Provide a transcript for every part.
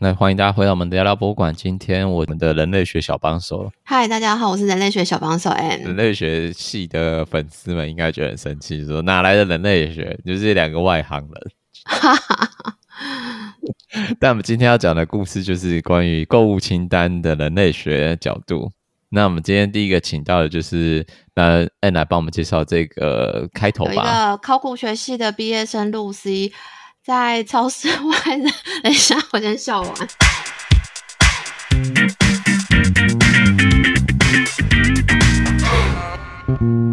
那欢迎大家回到我们的聊聊博物馆。今天我们的人类学小帮手，嗨，大家好，我是人类学小帮手 Ann。人类学系的粉丝们应该觉得很生气，说哪来的人类学？就是两个外行人。但我们今天要讲的故事就是关于购物清单的人类学角度。那我们今天第一个请到的就是那 Ann 来帮我们介绍这个开头吧。有一个考古学系的毕业生露西。在超市 外的，等一下，我先笑完。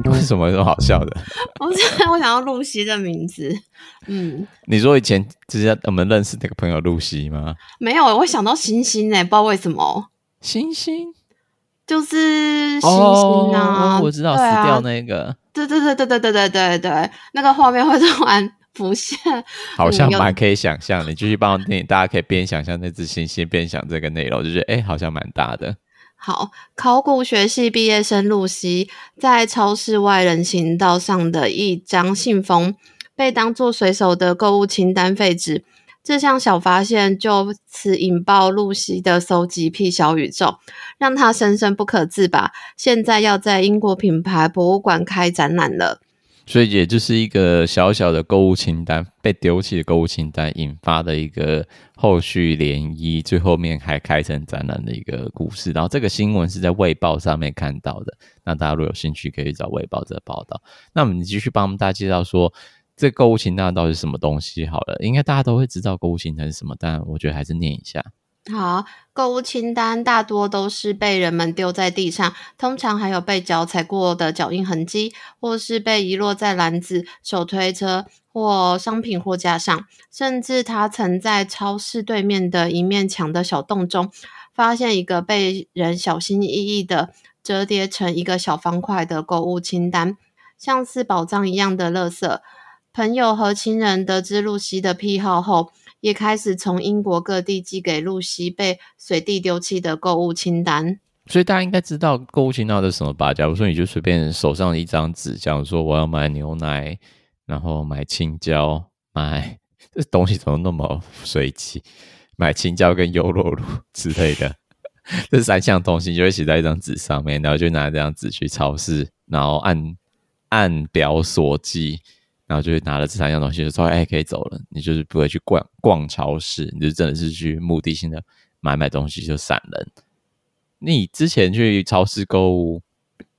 为什么这么好笑的？我我想要露西的名字。嗯，你说以前之前我们认识那个朋友露西吗？没有，我会想到星星诶，不知道为什么。星星就是星星啊！哦、我知道、啊、死掉那个。对对对对对对对对对，那个画面会突然。浮现，好像蛮可以想象的。你继续帮我念，大家可以边想象那只星星，边想这个内容，就觉得哎、欸，好像蛮大的。好，考古学系毕业生露西在超市外人行道上的一张信封，被当作随手的购物清单废纸。这项小发现就此引爆露西的搜集癖小宇宙，让她深深不可自拔。现在要在英国品牌博物馆开展览了。所以，也就是一个小小的购物清单被丢弃的购物清单引发的一个后续涟漪，最后面还开成展览的一个故事。然后，这个新闻是在《卫报》上面看到的。那大家如果有兴趣，可以找《卫报》这报道。那我们继续帮大家介绍说，这购物清单到底是什么东西？好了，应该大家都会知道购物清单是什么，但我觉得还是念一下。好，购物清单大多都是被人们丢在地上，通常还有被脚踩过的脚印痕迹，或是被遗落在篮子、手推车或商品货架上。甚至他曾在超市对面的一面墙的小洞中，发现一个被人小心翼翼的折叠成一个小方块的购物清单，像是宝藏一样的垃圾。朋友和亲人得知露西的癖好后，也开始从英国各地寄给露西被随地丢弃的购物清单。所以大家应该知道购物清单是什么吧？假如说你就随便手上一张纸，假如说我要买牛奶，然后买青椒，买这东西怎么那么随机？买青椒跟优酪乳 之类的，这三项东西就会写在一张纸上面，然后就拿这张纸去超市，然后按按表索寄。然后就会拿了这三样东西，就说：“哎，可以走了。”你就是不会去逛逛超市，你就真的是去目的性的买买东西，就散人。你之前去超市购物，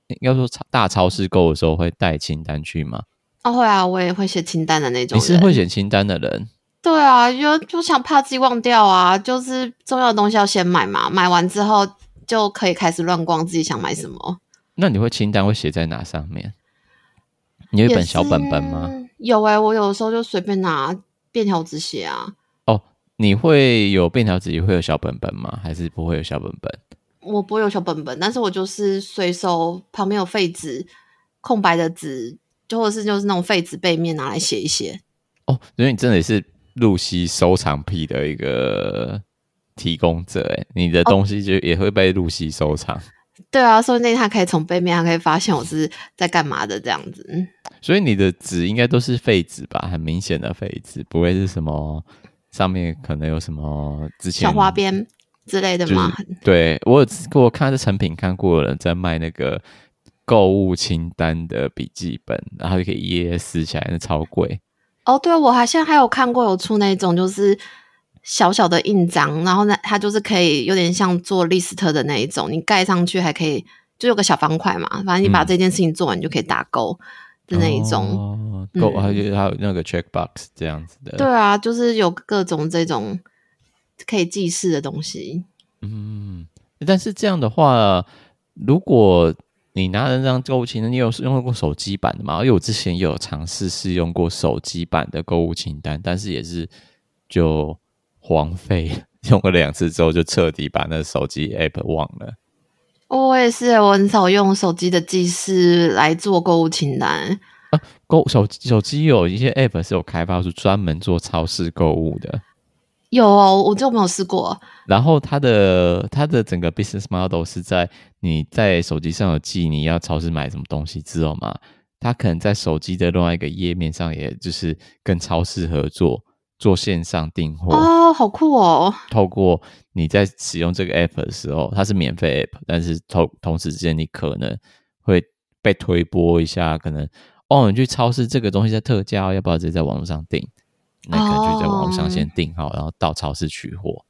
应该说大超市购物的时候会带清单去吗？哦，会啊，我也会写清单的那种。你是会写清单的人？对啊，就就想怕自己忘掉啊，就是重要的东西要先买嘛，买完之后就可以开始乱逛，自己想买什么。那你会清单会写在哪上面？你有一本小本本吗？有哎、欸，我有的时候就随便拿便条纸写啊。哦，你会有便条纸，也会有小本本吗？还是不会有小本本？我不会有小本本，但是我就是随手旁边有废纸、空白的纸，就或者是就是那种废纸背面拿来写一写。哦，因为你真的是露西收藏癖的一个提供者哎，你的东西就也会被露西收藏。哦对啊，说不定他可以从背面，他可以发现我是在干嘛的这样子。所以你的纸应该都是废纸吧？很明显的废纸，不会是什么上面可能有什么之前小花边之类的吗？就是、对，我有我看这成品看过有人在卖那个购物清单的笔记本，然后就可以一页页撕起来，那超贵。哦，对，我还现在还有看过有出那种就是。小小的印章，然后呢，它就是可以有点像做 list 的那一种，你盖上去还可以，就有个小方块嘛，反正你把这件事情做完，你就可以打勾的那一种。哦，勾、嗯、还有还有那个 check box 这样子的。对啊，就是有各种这种可以记事的东西。嗯，但是这样的话，如果你拿着这张购物清单，你有用过手机版的吗？因为我之前也有尝试试用过手机版的购物清单，但是也是就。荒废 用了两次之后，就彻底把那手机 app 忘了。我也是，我很少用手机的记事来做购物清单。啊，购手手机有一些 app 是有开发出专门做超市购物的。有哦，我就没有试过。然后它的它的整个 business model 是在你在手机上有记你要超市买什么东西之后嘛，它可能在手机的另外一个页面上，也就是跟超市合作。做线上订货哦，好酷哦！透过你在使用这个 app 的时候，它是免费 app，但是同同时之间你可能会被推播一下，可能哦，你去超市这个东西在特价，要不要直接在网络上订？那可能就在网络上先订好，然后到超市取货。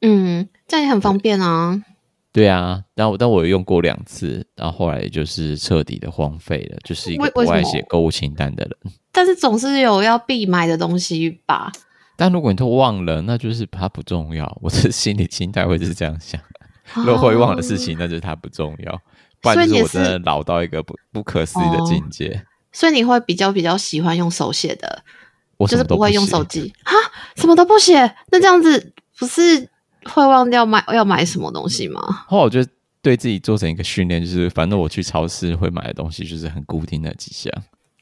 嗯，这样也很方便啊。对啊，但我但我有用过两次，然后后来就是彻底的荒废了，就是一个不爱写购物清单的人。但是总是有要必买的东西吧？但如果你都忘了，那就是它不重要。我的心理心态会是这样想：如果会忘的事情，那就是它不重要。哦、不然就是我真的老到一个不不可思议的境界。哦。所以你会比较比较喜欢用手写的，我就是不会用手机哈，什么都不写。那这样子不是会忘掉买要买什么东西吗？后来我就对自己做成一个训练，就是反正我去超市会买的东西就是很固定的几项，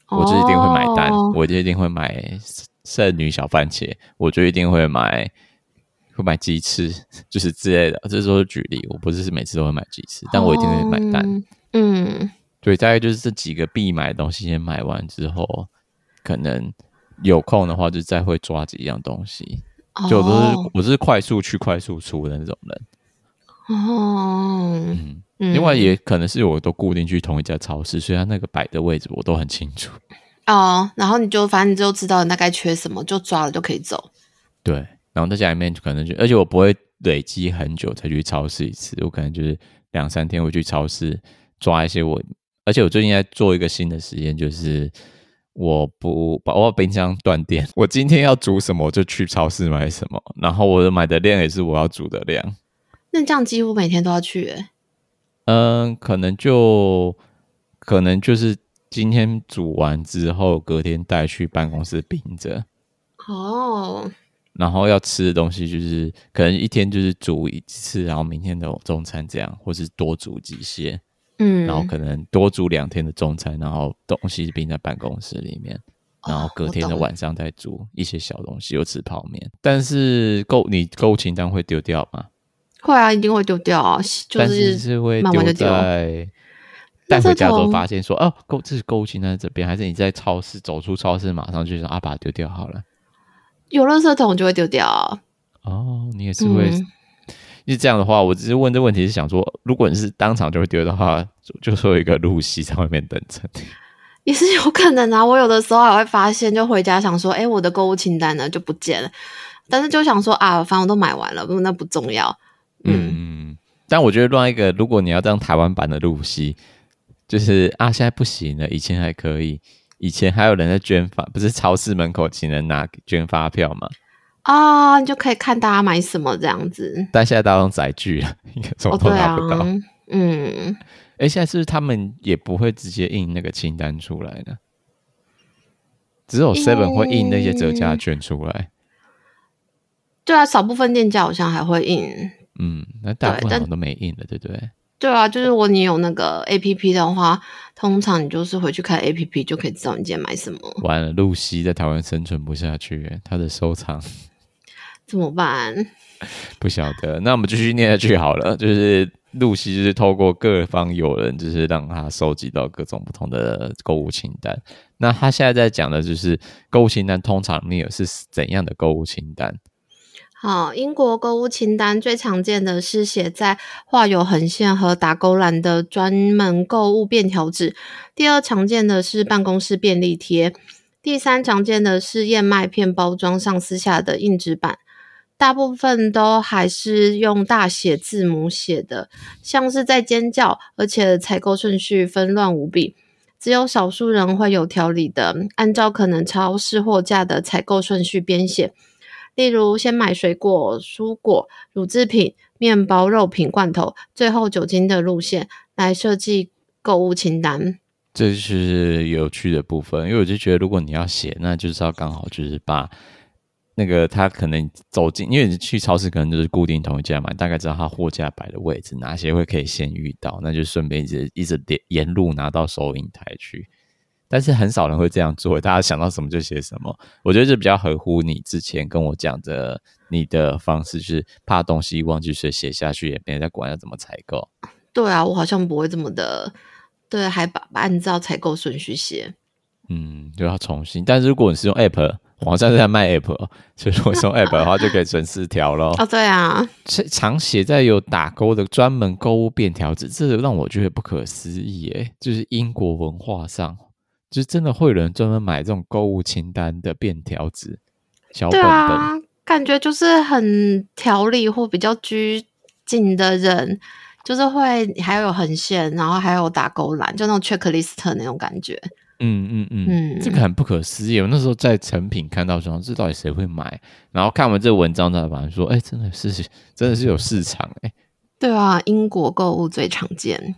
哦、我就一定会买单，我就一定会买。剩女小番茄，我就一定会买，会买鸡翅，就是之类的。这都是举例，我不是每次都会买鸡翅，但我一定会买单。嗯，对，大概就是这几个必买的东西，先买完之后，可能有空的话，就再会抓几样东西。就都是、哦、我是快速去快速出的那种人。哦，嗯，另外也可能是我都固定去同一家超市，所以它那个摆的位置我都很清楚。哦，然后你就反正你就知道你大概缺什么，就抓了就可以走。对，然后在家里面可能就，而且我不会累积很久才去超市一次，我可能就是两三天会去超市抓一些我，而且我最近在做一个新的实验，就是我不把我冰箱断电，我今天要煮什么我就去超市买什么，然后我买的量也是我要煮的量。那这样几乎每天都要去诶？嗯，可能就可能就是。今天煮完之后，隔天带去办公室冰着。哦。然后要吃的东西就是可能一天就是煮一次，然后明天的中餐这样，或是多煮几些。嗯。然后可能多煮两天的中餐，然后东西冰在办公室里面，然后隔天的晚上再煮一些小东西，又吃泡面。但是购你购物清单会丢掉吗？会啊，一定会丢掉啊。就是、但是是会丢在。带回家之后发现说哦，购这是购物清单在这边，还是你在超市走出超市马上就说啊，把它丢掉好了。有垃圾桶就会丢掉。哦，你也是会，嗯、是这样的话，我只是问这问题是想说，如果你是当场就会丢的话，就说一个露西在外面等着。也是有可能啊，我有的时候还会发现，就回家想说，哎，我的购物清单呢就不见了，但是就想说啊，反正我都买完了，那不重要。嗯，嗯但我觉得另外一个，如果你要当台湾版的露西。就是啊，现在不行了，以前还可以，以前还有人在捐发，不是超市门口请人拿捐发票吗？啊、哦，你就可以看大家买什么这样子。但现在大家用载具了，应该什么都拿不到。哦、嗯，哎、欸，现在是不是他们也不会直接印那个清单出来呢？只有 Seven 会印那些折价券出来、嗯。对啊，少部分店家好像还会印。嗯，那大部分好像都没印了，对，对不对？对啊，就是如果你有那个 A P P 的话，通常你就是回去看 A P P 就可以知道你今天买什么。完了，露西在台湾生存不下去，她的收藏 怎么办？不晓得。那我们继续念下去好了。就是露西，就是透过各方友人，就是让他收集到各种不同的购物清单。那他现在在讲的就是购物清单，通常你有是怎样的购物清单？好，英国购物清单最常见的是写在画有横线和打勾栏的专门购物便条纸。第二常见的是办公室便利贴。第三常见的是燕麦片包装上撕下的硬纸板。大部分都还是用大写字母写的，像是在尖叫，而且采购顺序纷乱无比。只有少数人会有条理的按照可能超市货架的采购顺序编写。例如，先买水果、蔬果、乳制品、面包、肉品、罐头，最后酒精的路线来设计购物清单。这是有趣的部分，因为我就觉得，如果你要写，那就是要刚好就是把那个他可能走进，因为你去超市可能就是固定同一家嘛，大概知道他货架摆的位置，哪些会可以先遇到，那就顺便一直一直沿沿路拿到收银台去。但是很少人会这样做，大家想到什么就写什么。我觉得这比较合乎你之前跟我讲的你的方式，就是怕东西忘记，所以写下去，也没人在管要怎么采购。对啊，我好像不会这么的，对，还把按照采购顺序写。嗯，就要重新。但是如果你是用 App 网站是在卖 app，所以如果用 app 的话，就可以存四条咯。哦，对啊，常写在有打勾的专门购物便条纸，这让我觉得不可思议诶，就是英国文化上，就是真的会有人专门买这种购物清单的便条纸，小本本。感觉就是很条理或比较拘谨的人，就是会还有横线，然后还有打勾栏，就那种 checklist 那种感觉。嗯嗯嗯，嗯，这个很不可思议。我那时候在成品看到说，这到底谁会买？然后看完这个文章，才发现说，哎，真的是，真的是有市场哎。对啊，英国购物最常见。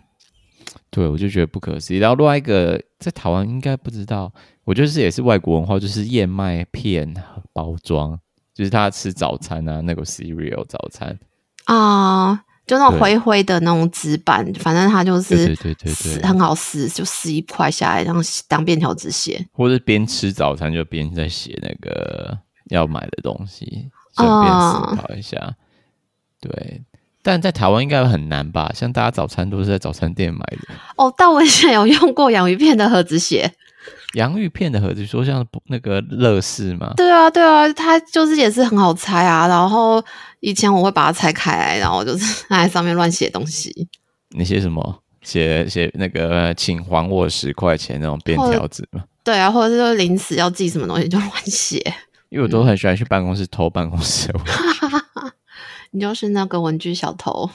对，我就觉得不可思议。然后另外一个在台湾应该不知道，我觉得是也是外国文化，就是燕麦片包装，就是他吃早餐啊，那个 cereal 早餐啊。就那种灰灰的那种纸板，反正它就是对对对对，很好撕，就撕一块下来，然后当便条纸写。或者边吃早餐就边在写那个要买的东西，顺便思考一下。Uh, 对，但在台湾应该很难吧？像大家早餐都是在早餐店买的。哦，但我以前有用过洋芋片的盒子写。洋芋片的盒子，说像那个乐事吗？对啊，对啊，它就是也是很好拆啊。然后以前我会把它拆开来，然后就是在上面乱写东西。你写什么？写写那个，请还我十块钱那种便条纸吗？对啊，或者是说临时要寄什么东西就乱写。因为我都很喜欢去办公室偷办公室。你就是那个文具小偷。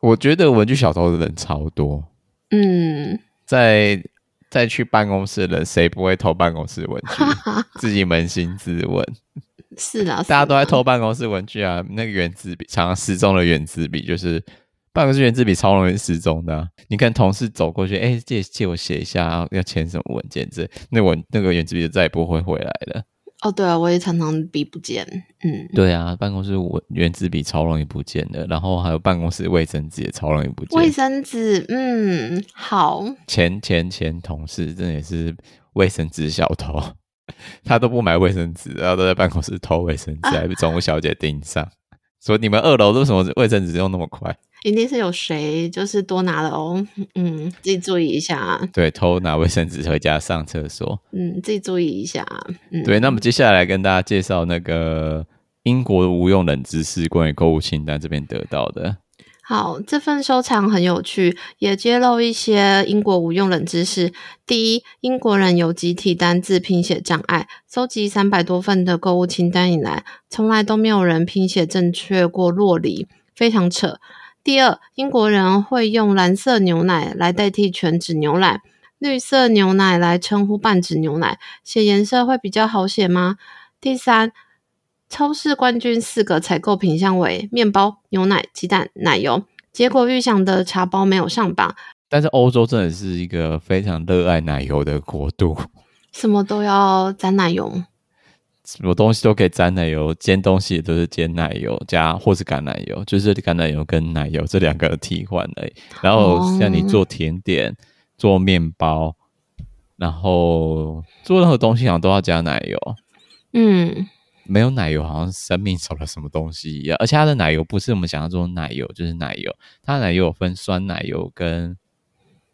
我觉得文具小偷的人超多。嗯，在。再去办公室的人，谁不会偷办公室文具？自己扪心自问。是啊，大家都在偷办公室文具啊。那个原子笔，常常失踪的原子笔，就是办公室原子笔超容易失踪的啊。你看同事走过去，哎，借借我写一下，要签什么文件？这那文那个原子笔就再也不会回来了。哦，对啊，我也常常笔不见，嗯，对啊，办公室文原子笔超容易不见的，然后还有办公室卫生纸也超容易不见。卫生纸，嗯，好。前前前同事真的也是卫生纸小偷，他都不买卫生纸，然后都在办公室偷卫生纸，还被总务小姐盯上，说你们二楼为什么卫生纸用那么快？一定是有谁就是多拿了哦，嗯，自己注意一下。对，偷拿卫生纸回家上厕所，嗯，自己注意一下。嗯，对，那么接下来跟大家介绍那个英国的无用冷知识，关于购物清单这边得到的。好，这份收藏很有趣，也揭露一些英国无用冷知识。第一，英国人有集体单字拼写障碍，搜集三百多份的购物清单以来，从来都没有人拼写正确过洛梨，非常扯。第二，英国人会用蓝色牛奶来代替全脂牛奶，绿色牛奶来称呼半脂牛奶，写颜色会比较好写吗？第三，超市冠军四个采购品项为面包、牛奶、鸡蛋、奶油，结果预想的茶包没有上榜。但是欧洲真的是一个非常热爱奶油的国度，什么都要沾奶油。什么东西都可以沾奶油，煎东西也都是煎奶油加或是橄榄油，就是橄榄油跟奶油这两个替换而已。然后像你做甜点、哦、做面包，然后做任何东西好像都要加奶油。嗯，没有奶油好像生命少了什么东西一样。而且它的奶油不是我们想象中的奶油，就是奶油。它的奶油有分酸奶油跟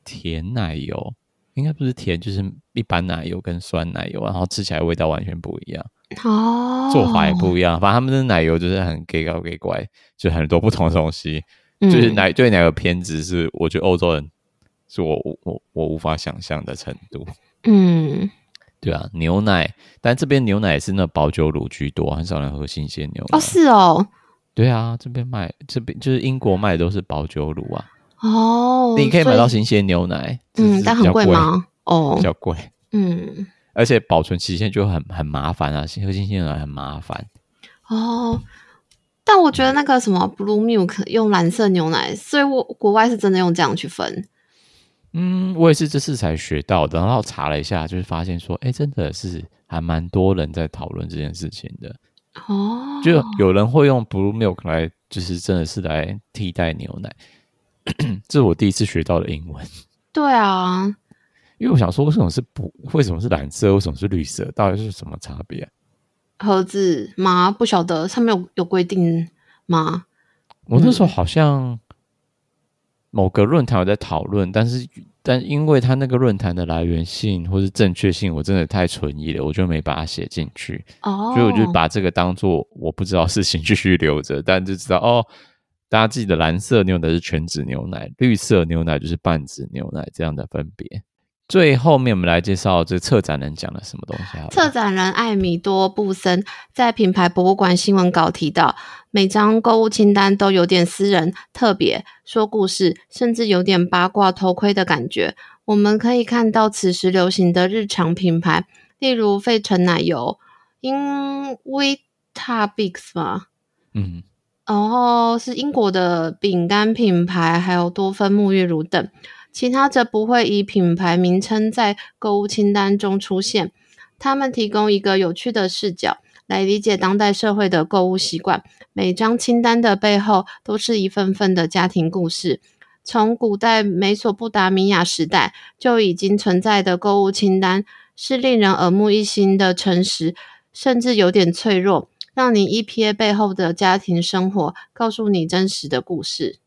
甜奶油，应该不是甜，就是一般奶油跟酸奶油，然后吃起来味道完全不一样。哦，做法也不一样，反正他们的奶油就是很给高给怪，就很多不同的东西。嗯、就是奶对奶油偏执，是我觉得欧洲人是我我我无法想象的程度。嗯，对啊，牛奶，但这边牛奶也是那保酒乳居多，很少人喝新鲜牛奶。哦，是哦，对啊，这边卖这边就是英国卖的都是保酒乳啊。哦，你可以买到新鲜牛奶，嗯，但很贵吗？哦，比较贵，嗯。而且保存期限就很很麻烦啊，喝新鲜牛奶很麻烦。哦，但我觉得那个什么 Blue Milk 用蓝色牛奶，所以我国外是真的用这样去分。嗯，我也是这次才学到的，然后查了一下，就是发现说，哎，真的是还蛮多人在讨论这件事情的。哦，就有人会用 Blue Milk 来，就是真的是来替代牛奶。这是我第一次学到的英文。对啊。因为我想说，为什么是不？为什么是蓝色？为什么是绿色？到底是什么差别啊？盒子吗？不晓得，上面有有规定吗？我那时候好像某个论坛有在讨论，但是但因为他那个论坛的来源性或是正确性，我真的太存疑了，我就没把它写进去。哦，所以我就把这个当做我不知道事情 继续留着，但就知道哦，大家记得蓝色牛奶是全脂牛奶，绿色牛奶就是半脂牛奶这样的分别。最后面我们来介绍这策展人讲了什么东西好。策展人艾米多布森在品牌博物馆新闻稿提到，每张购物清单都有点私人、特别、说故事，甚至有点八卦、偷窥的感觉。我们可以看到此时流行的日常品牌，例如费城奶油、因 Weetabix 吧，嗯，然后是英国的饼干品牌，还有多芬沐浴乳等。其他则不会以品牌名称在购物清单中出现。他们提供一个有趣的视角来理解当代社会的购物习惯。每张清单的背后都是一份份的家庭故事。从古代美索不达米亚时代就已经存在的购物清单，是令人耳目一新的诚实，甚至有点脆弱，让你一瞥背后的家庭生活，告诉你真实的故事。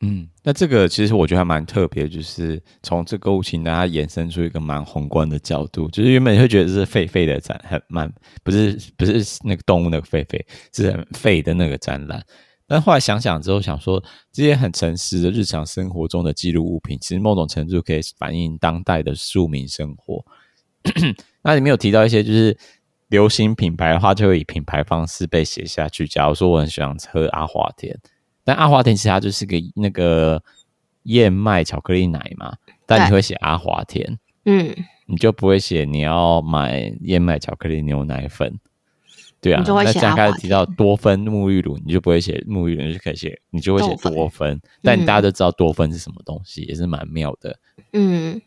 嗯，那这个其实我觉得还蛮特别，就是从这购物清单它延伸出一个蛮宏观的角度，就是原本你会觉得是废废的展，很蛮不是不是那个动物那个废废，是很废的那个展览。但后来想想之后，想说这些很诚实的日常生活中的记录物品，其实某种程度可以反映当代的庶民生活。那里面有提到一些，就是流行品牌的话，就会以品牌方式被写下去。假如说我很喜欢喝阿华田。但阿华田其实它就是个那个燕麦巧克力奶嘛，但你会写阿华田，嗯，你就不会写你要买燕麦巧克力牛奶粉，对啊。那这样开始提到多芬沐浴乳，你就不会写沐浴乳，你就可以写，你就会写多芬。但你大家都知道多芬是什么东西，也是蛮妙的，嗯。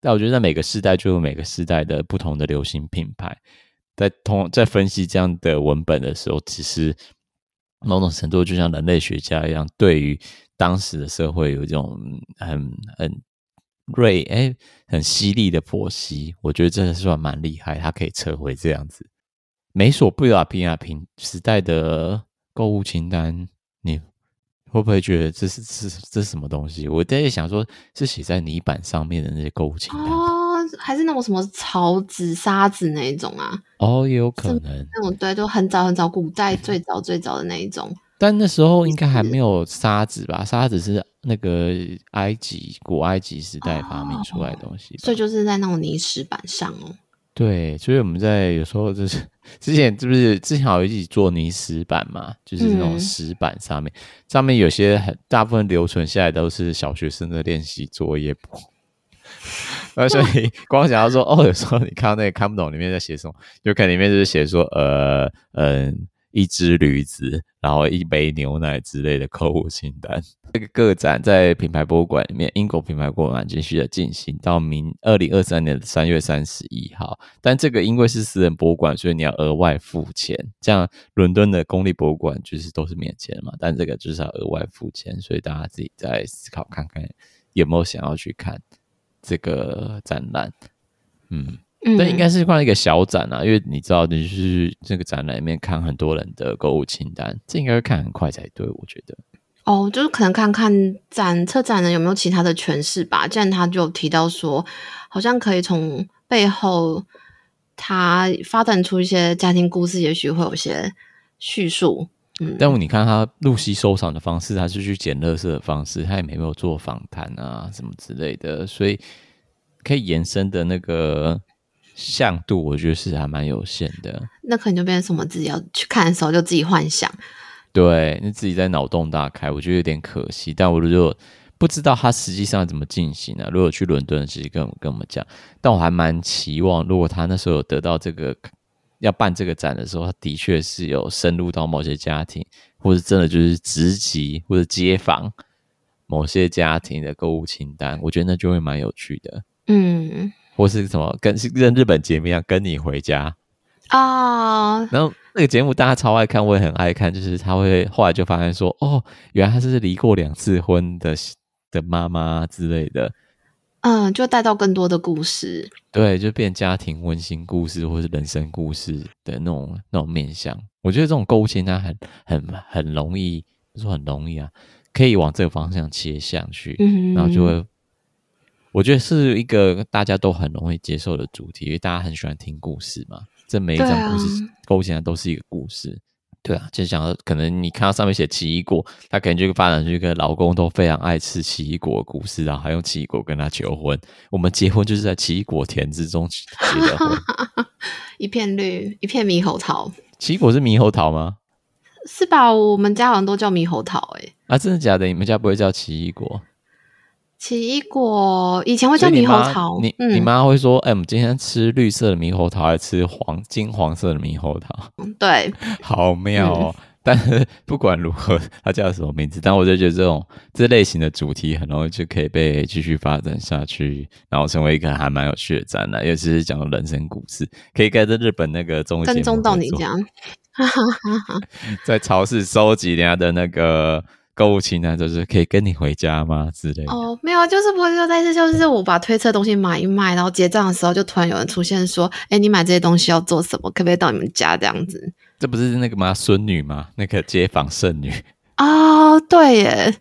但我觉得在每个时代就有每个时代的不同的流行品牌，在通在分析这样的文本的时候，其实。某种程度，就像人类学家一样，对于当时的社会有一种很很锐哎、很犀利的剖析，我觉得真的算蛮厉害。他可以撤回这样子。美索不达米亚平时代的购物清单，你会不会觉得这是这是这是什么东西？我在想说，是写在泥板上面的那些购物清单。还是那种什么草纸、沙纸那一种啊？哦，也有可能那种对，就很早很早，古代最早最早的那一种。但那时候应该还没有沙纸吧？沙纸是那个埃及古埃及时代发明出来的东西，所以就是在那种泥石板上哦。对，所以我们在有时候就是 之前是不是之前好像一起做泥石板嘛？就是那种石板上面，嗯、上面有些很大部分留存下来都是小学生的练习作业簿。所以光想要说哦，有时候你看到那个看不懂里面在写什么，就看里面就是写说呃嗯，一只驴子，然后一杯牛奶之类的购物清单。这个个展在品牌博物馆里面，英国品牌博物馆继续的进行到明二零二三年的三月三十一号。但这个因为是私人博物馆，所以你要额外付钱。这样伦敦的公立博物馆就是都是免钱嘛，但这个就是要额外付钱，所以大家自己再思考看看有没有想要去看。这个展览，嗯，但应该是放一个小展啊，因为你知道，你是这个展览里面看很多人的购物清单，这应该会看很快才对，我觉得。哦，就是可能看看展策展人有没有其他的诠释吧。既然他就提到说，好像可以从背后他发展出一些家庭故事，也许会有些叙述。嗯，但你看他露西收藏的方式，他是去捡垃圾的方式，他也没有做访谈啊什么之类的，所以可以延伸的那个向度，我觉得是还蛮有限的。那可能就变成什么自己要去看的时候就自己幻想，对，你自己在脑洞大开，我觉得有点可惜。但我如果不知道他实际上怎么进行呢、啊？如果去伦敦，其实跟跟我们讲，但我还蛮期望，如果他那时候有得到这个。要办这个展的时候，他的确是有深入到某些家庭，或者真的就是直击或者街访某些家庭的购物清单，我觉得那就会蛮有趣的。嗯，或是什么跟跟日本节目一样，跟你回家啊。然后那个节目大家超爱看，我也很爱看，就是他会后来就发现说，哦，原来他是离过两次婚的的妈妈之类的。嗯，就带到更多的故事，对，就变家庭温馨故事或是人生故事的那种那种面向。我觉得这种购物清单很很很容易，不是说很容易啊，可以往这个方向切向去，嗯、然后就会我觉得是一个大家都很容易接受的主题，因为大家很喜欢听故事嘛。这每一张故事勾起来都是一个故事。对啊，就想可能你看到上面写奇异果，他可能就会发展出一个老公都非常爱吃奇异果的故事，然后还用奇异果跟他求婚。我们结婚就是在奇异果田之中结的婚，一片绿，一片猕猴桃。奇异果是猕猴桃吗？是吧？我们家好像都叫猕猴桃，欸，哎，啊，真的假的？你们家不会叫奇异果？奇异果以前会叫猕猴桃，你你妈会说：“哎、我们今天吃绿色的猕猴桃，还是吃黄金黄色的猕猴桃？”对，好妙哦！嗯、但是不管如何，它叫什么名字，但我就觉得这种这类型的主题很容易就可以被继续发展下去，然后成为一个还蛮有趣的展览，尤其是讲人生故事，可以跟着日本那个综艺节目跟踪到你这样，在超市收集人家的那个。购物清单就是可以跟你回家吗之类的？哦，没有，就是不会说，但是就是我把推车东西买一卖，然后结账的时候就突然有人出现说：“哎，你买这些东西要做什么？可不可以到你们家这样子？”这不是那个吗？孙女吗？那个街坊剩女哦，对耶，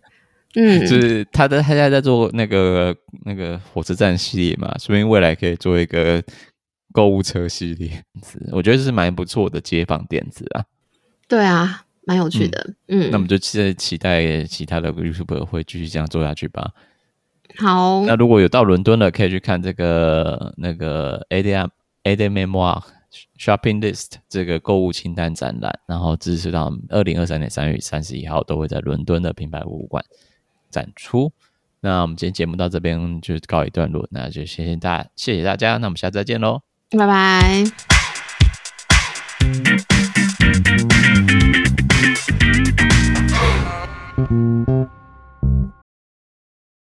嗯，就是他的他现在在做那个那个火车站系列嘛，说明未来可以做一个购物车系列，我觉得这是蛮不错的街坊点子啊。对啊。蛮有趣的，嗯，嗯，那我们就期待期待其他的 YouTuber 会继续这样做下去吧。好，那如果有到伦敦的，可以去看这个那个 ADM ADM Memoir Shopping List 这个购物清单展览，然后支持到二零二三年三月三十一号都会在伦敦的品牌博物馆展出。那我们今天节目到这边就告一段落，那就谢谢大谢谢大家，那我们下次再见喽，拜拜。